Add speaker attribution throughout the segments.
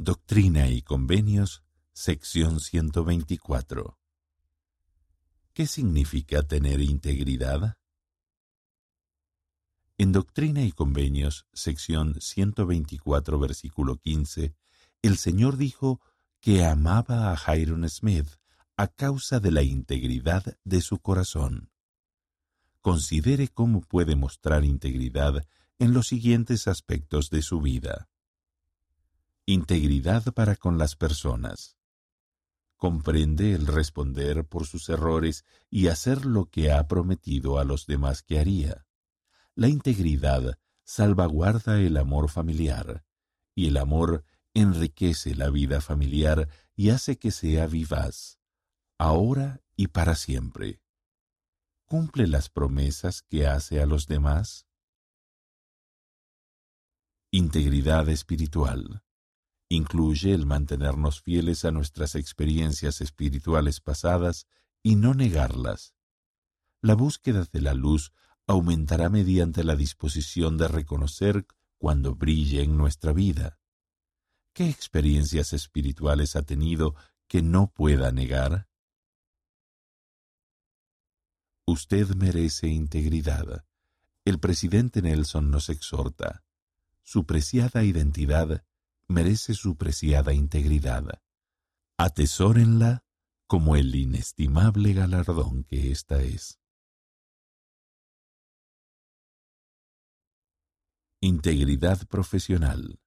Speaker 1: Doctrina y Convenios, sección 124. ¿Qué significa tener integridad? En Doctrina y Convenios, sección 124, versículo 15, el Señor dijo que amaba a Hiram Smith a causa de la integridad de su corazón. Considere cómo puede mostrar integridad en los siguientes aspectos de su vida. Integridad para con las personas. Comprende el responder por sus errores y hacer lo que ha prometido a los demás que haría. La integridad salvaguarda el amor familiar, y el amor enriquece la vida familiar y hace que sea vivaz, ahora y para siempre. ¿Cumple las promesas que hace a los demás? Integridad espiritual incluye el mantenernos fieles a nuestras experiencias espirituales pasadas y no negarlas. La búsqueda de la luz aumentará mediante la disposición de reconocer cuando brille en nuestra vida. ¿Qué experiencias espirituales ha tenido que no pueda negar? Usted merece integridad. El presidente Nelson nos exhorta. Su preciada identidad merece su preciada integridad. Atesórenla como el inestimable galardón que ésta es. Integridad profesional.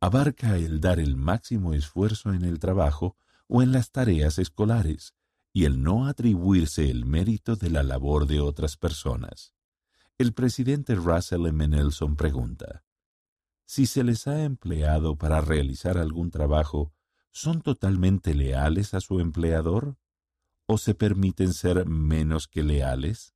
Speaker 1: Abarca el dar el máximo esfuerzo en el trabajo o en las tareas escolares y el no atribuirse el mérito de la labor de otras personas. El presidente Russell M. Nelson pregunta, si se les ha empleado para realizar algún trabajo, ¿son totalmente leales a su empleador? ¿O se permiten ser menos que leales?